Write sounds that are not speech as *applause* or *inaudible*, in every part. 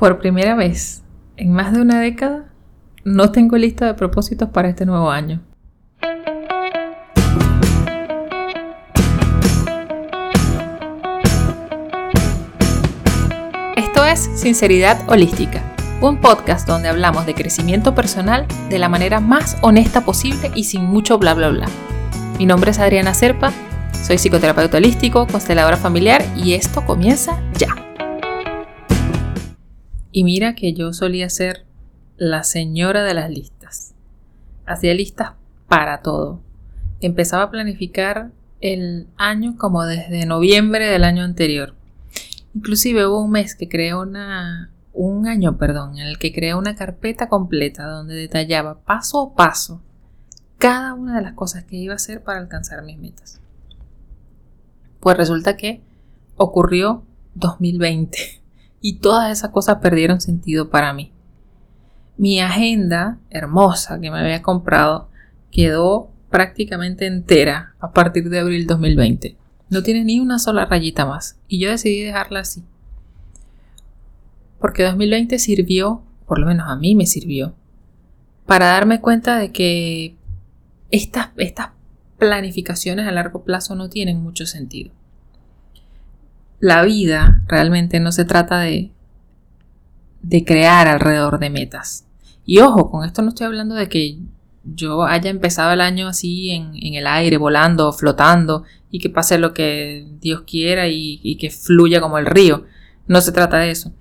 Por primera vez en más de una década, no tengo lista de propósitos para este nuevo año. Esto es Sinceridad Holística, un podcast donde hablamos de crecimiento personal de la manera más honesta posible y sin mucho bla bla bla. Mi nombre es Adriana Serpa, soy psicoterapeuta holístico, consteladora familiar y esto comienza ya. Y mira que yo solía ser la señora de las listas. Hacía listas para todo. Empezaba a planificar el año como desde noviembre del año anterior. Inclusive hubo un mes que creé una, un año, perdón, en el que creé una carpeta completa donde detallaba paso a paso cada una de las cosas que iba a hacer para alcanzar mis metas. Pues resulta que ocurrió 2020 y todas esas cosas perdieron sentido para mí. Mi agenda hermosa que me había comprado quedó prácticamente entera a partir de abril 2020. No tiene ni una sola rayita más y yo decidí dejarla así. Porque 2020 sirvió, por lo menos a mí me sirvió, para darme cuenta de que estas, estas planificaciones a largo plazo no tienen mucho sentido la vida realmente no se trata de, de crear alrededor de metas. Y ojo, con esto no estoy hablando de que yo haya empezado el año así en, el aire, volando, flotando, y que pase lo que Dios quiera y, y, que fluya como el río. No se trata de eso.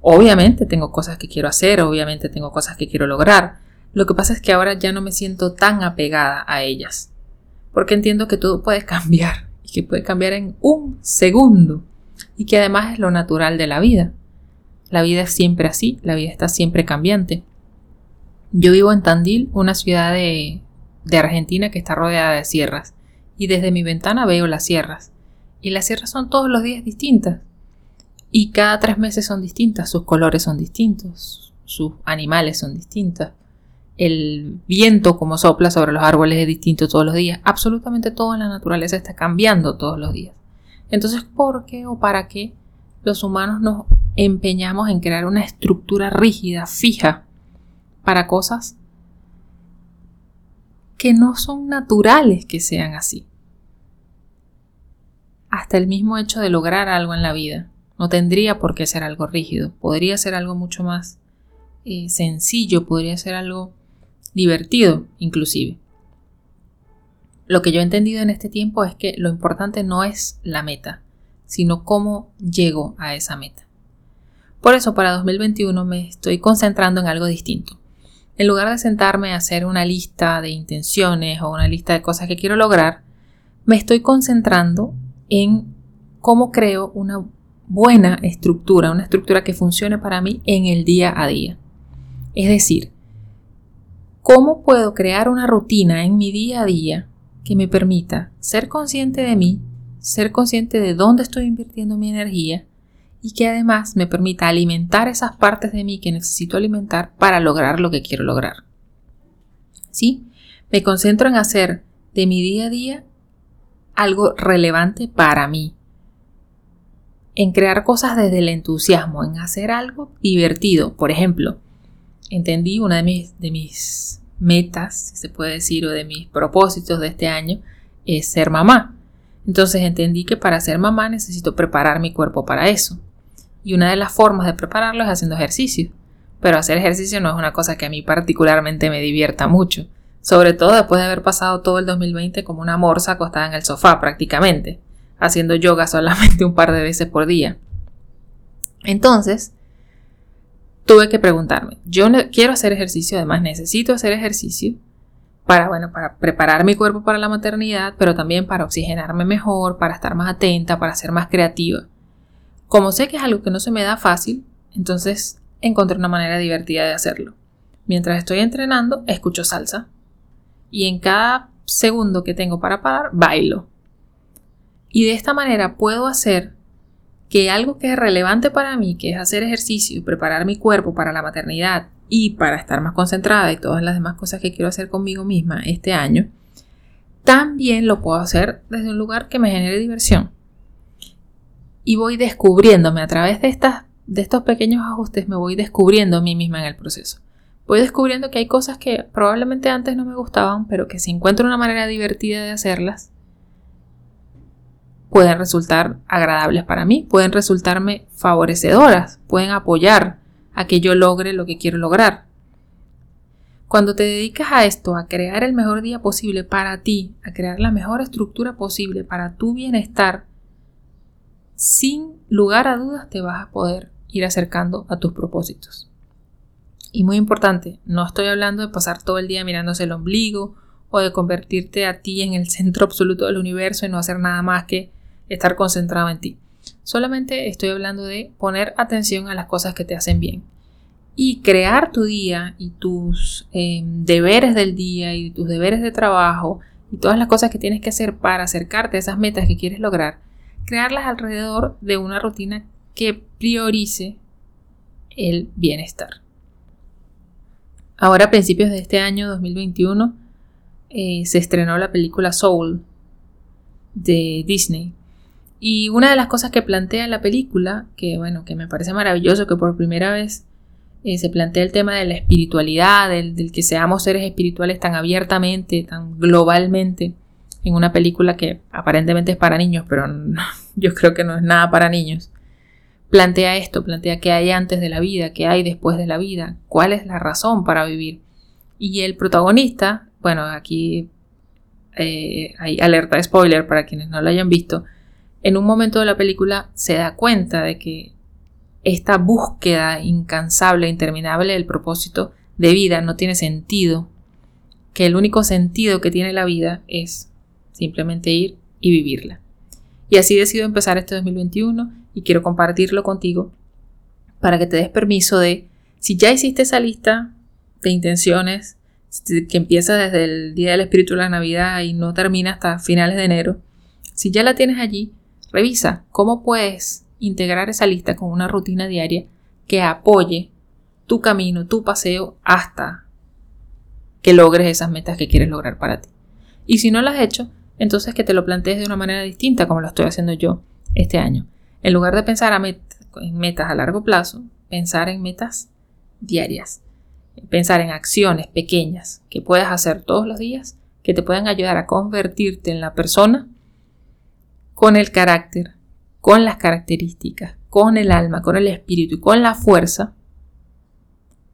Obviamente tengo cosas que quiero hacer, obviamente tengo cosas que quiero lograr. Lo que pasa es que ahora ya no me siento tan apegada a ellas. Porque entiendo que todo puede *laughs* cambiar que puede cambiar en un segundo y que además es lo natural de la vida. La vida es siempre así, la vida está siempre cambiante. Yo vivo en Tandil, una ciudad de, de Argentina que está rodeada de sierras, y desde mi ventana veo las sierras. Y las sierras son todos los días distintas. Y cada tres meses son distintas, sus colores son distintos, sus animales son distintos, el viento como sopla sobre los árboles es distinto todos los días, absolutamente todo en la naturaleza está cambiando todos los días. Entonces, ¿por qué o para qué los humanos nos empeñamos en crear una estructura rígida, fija, para cosas que no son naturales que sean así? Hasta el mismo hecho de lograr algo en la vida no tendría por qué ser algo rígido, podría ser algo mucho más eh, sencillo, podría ser algo divertido inclusive. Lo que yo he entendido en este tiempo es que lo importante no es la meta, sino cómo llego a esa meta. Por eso para 2021 me estoy concentrando en algo distinto. En lugar de sentarme a hacer una lista de intenciones o una lista de cosas que quiero lograr, me estoy concentrando en cómo creo una buena estructura, una estructura que funcione para mí en el día a día. Es decir, cómo puedo crear una rutina en mi día a día que me permita ser consciente de mí, ser consciente de dónde estoy invirtiendo mi energía y que además me permita alimentar esas partes de mí que necesito alimentar para lograr lo que quiero lograr. ¿Sí? Me concentro en hacer de mi día a día algo relevante para mí. En crear cosas desde el entusiasmo, en hacer algo divertido. Por ejemplo, entendí una de mis, de mis metas, si se puede decir, o de mis propósitos de este año, es ser mamá. Entonces entendí que para ser mamá necesito preparar mi cuerpo para eso. Y una de las formas de prepararlo es haciendo ejercicio. Pero hacer ejercicio no es una cosa que a mí particularmente me divierta mucho. Sobre todo después de haber pasado todo el 2020 como una morsa acostada en el sofá prácticamente, haciendo yoga solamente *laughs* un par de veces por día. Entonces, tuve que preguntarme, yo quiero hacer ejercicio, además necesito hacer ejercicio para, bueno, para preparar mi cuerpo para la maternidad, pero también para oxigenarme mejor, para estar más atenta, para ser más creativa. Como sé que es algo que no se me da fácil, entonces encontré una manera divertida de hacerlo. Mientras estoy entrenando, escucho salsa. Y en cada segundo que tengo para parar, bailo. Y de esta manera puedo hacer que algo que es relevante para mí, que es hacer ejercicio y preparar mi cuerpo para la maternidad y para estar más concentrada y todas las demás cosas que quiero hacer conmigo misma este año, también lo puedo hacer desde un lugar que me genere diversión. Y voy descubriéndome a través de estas de estos pequeños ajustes me voy descubriendo a mí misma en el proceso. Voy descubriendo que hay cosas que probablemente antes no me gustaban, pero que si encuentro una manera divertida de hacerlas, pueden resultar agradables para mí, pueden resultarme favorecedoras, pueden apoyar a que yo logre lo que quiero lograr. Cuando te dedicas a esto, a crear el mejor día posible para ti, a crear la mejor estructura posible para tu bienestar, sin lugar a dudas te vas a poder ir acercando a tus propósitos. Y muy importante, no estoy hablando de pasar todo el día mirándose el ombligo o de convertirte a ti en el centro absoluto del universo y no hacer nada más que estar concentrado en ti. Solamente estoy hablando de poner atención a las cosas que te hacen bien y crear tu día y tus em, deberes del día y tus deberes de trabajo y todas las cosas que tienes que hacer para acercarte a esas metas que quieres lograr, crearlas alrededor de una rutina que priorice el bienestar. Ahora a principios de este año 2021 eh, se estrenó la película Soul de Disney y una de las cosas que plantea la película, que bueno, que me parece maravilloso, que por primera vez eh, se plantea el tema de la espiritualidad, del, que seamos seres espirituales tan abiertamente, tan globalmente, en una película que aparentemente es para niños, pero *laughs* yo creo que no es nada para niños. Plantea esto, plantea qué hay antes de la vida, qué hay después de la vida, cuál es la razón para vivir. Y el protagonista, bueno, aquí eh, hay alerta de spoiler para quienes no lo hayan visto, en un momento de la película se da cuenta de que esta búsqueda incansable, interminable del propósito de vida no tiene sentido, que el único sentido que tiene la vida es simplemente ir y vivirla. Y así decido empezar este 2021 y quiero compartirlo contigo para que te des permiso de, si ya hiciste esa lista de intenciones que empieza desde el Día del Espíritu de la Navidad y no termina hasta finales de enero, si ya la tienes allí, Revisa cómo puedes integrar esa lista con una rutina diaria que apoye tu camino, tu paseo hasta que logres esas metas que quieres lograr para ti. Y si no lo has hecho, entonces que te lo plantees de una manera distinta como lo estoy haciendo yo este año. En lugar de pensar en metas a largo plazo, pensar en metas diarias. Pensar en acciones pequeñas que puedas hacer todos los días que te puedan ayudar a convertirte en la persona con el carácter, con las características, con el alma, con el espíritu y con la fuerza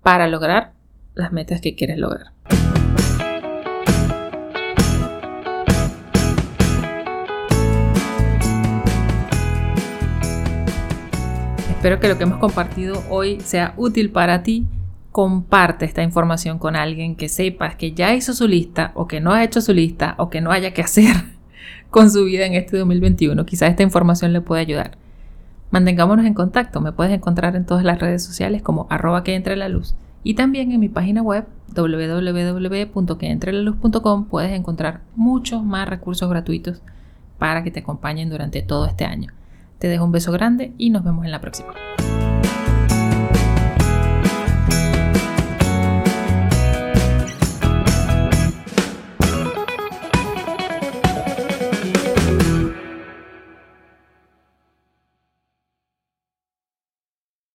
para lograr las metas que quieres lograr. Espero que lo que hemos compartido hoy sea útil para ti. Comparte esta información con alguien que sepas que ya hizo su lista o que no ha hecho su lista o que no haya que hacer *laughs* con su vida en este 2021. Quizás esta información le pueda ayudar. Mantengámonos en contacto. Me puedes encontrar en todas las redes sociales como arroba que entre la luz. Y también en mi página web www.queentrelaluz.com puedes encontrar muchos más recursos gratuitos para que te acompañen durante todo este año. Te dejo un beso grande y nos vemos en la próxima.